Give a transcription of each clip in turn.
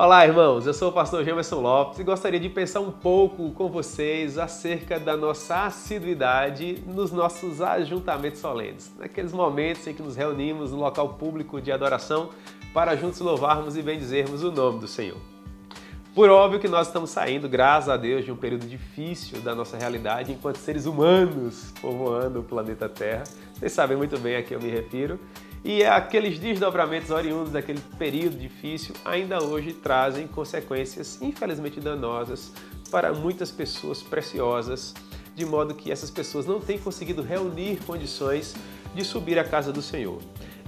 Olá, irmãos. Eu sou o pastor Gemerson Lopes e gostaria de pensar um pouco com vocês acerca da nossa assiduidade nos nossos ajuntamentos solenes, naqueles momentos em que nos reunimos no local público de adoração para juntos louvarmos e bendizermos o nome do Senhor. Por óbvio que nós estamos saindo, graças a Deus, de um período difícil da nossa realidade enquanto seres humanos povoando o planeta Terra. Vocês sabem muito bem a que eu me refiro. E aqueles desdobramentos oriundos daquele período difícil ainda hoje trazem consequências infelizmente danosas para muitas pessoas preciosas, de modo que essas pessoas não têm conseguido reunir condições de subir à casa do Senhor.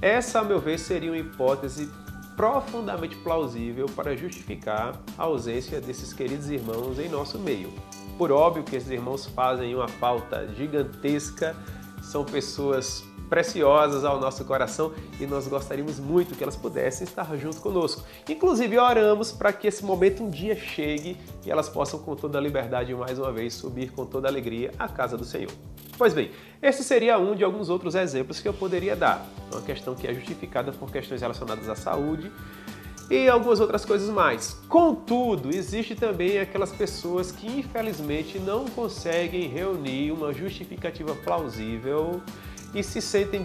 Essa, a meu ver, seria uma hipótese profundamente plausível para justificar a ausência desses queridos irmãos em nosso meio. Por óbvio que esses irmãos fazem uma falta gigantesca, são pessoas preciosas ao nosso coração e nós gostaríamos muito que elas pudessem estar junto conosco. Inclusive, oramos para que esse momento um dia chegue e elas possam, com toda a liberdade, mais uma vez, subir com toda a alegria à casa do Senhor. Pois bem, esse seria um de alguns outros exemplos que eu poderia dar. Uma questão que é justificada por questões relacionadas à saúde e algumas outras coisas mais. Contudo, existe também aquelas pessoas que infelizmente não conseguem reunir uma justificativa plausível e se sentem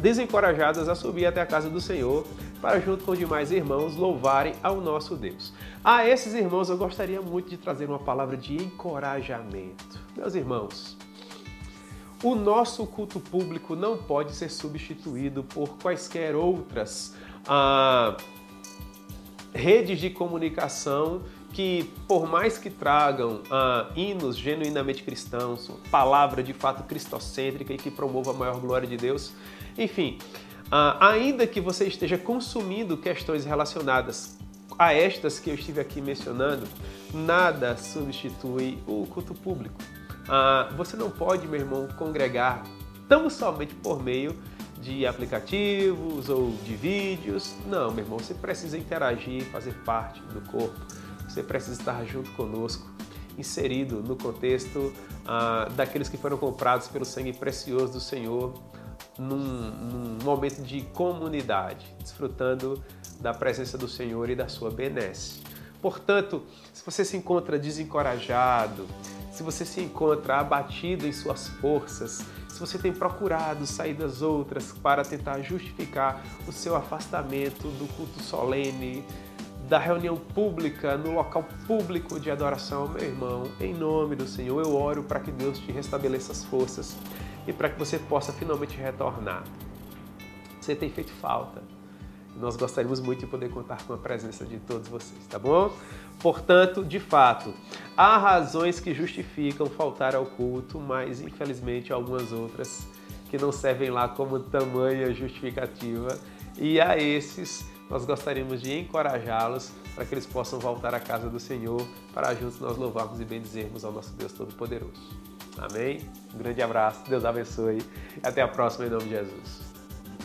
desencorajadas a subir até a casa do Senhor para, junto com demais irmãos, louvarem ao nosso Deus. A esses irmãos eu gostaria muito de trazer uma palavra de encorajamento. Meus irmãos, o nosso culto público não pode ser substituído por quaisquer outras ah, redes de comunicação que, por mais que tragam ah, hinos genuinamente cristãos, palavra de fato cristocêntrica e que promova a maior glória de Deus, enfim, ah, ainda que você esteja consumindo questões relacionadas a estas que eu estive aqui mencionando, nada substitui o culto público. Ah, você não pode, meu irmão, congregar tão somente por meio de aplicativos ou de vídeos. Não, meu irmão, você precisa interagir, fazer parte do corpo você precisa estar junto conosco, inserido no contexto ah, daqueles que foram comprados pelo sangue precioso do Senhor, num, num momento de comunidade, desfrutando da presença do Senhor e da sua benesse. Portanto, se você se encontra desencorajado, se você se encontra abatido em suas forças, se você tem procurado sair das outras para tentar justificar o seu afastamento do culto solene, da reunião pública, no local público de adoração, meu irmão, em nome do Senhor, eu oro para que Deus te restabeleça as forças e para que você possa finalmente retornar. Você tem feito falta. Nós gostaríamos muito de poder contar com a presença de todos vocês, tá bom? Portanto, de fato, há razões que justificam faltar ao culto, mas infelizmente algumas outras que não servem lá como tamanha justificativa. E a esses nós gostaríamos de encorajá-los para que eles possam voltar à casa do Senhor, para juntos nós louvarmos e bendizermos ao nosso Deus Todo-Poderoso. Amém? Um grande abraço, Deus abençoe até a próxima em nome de Jesus.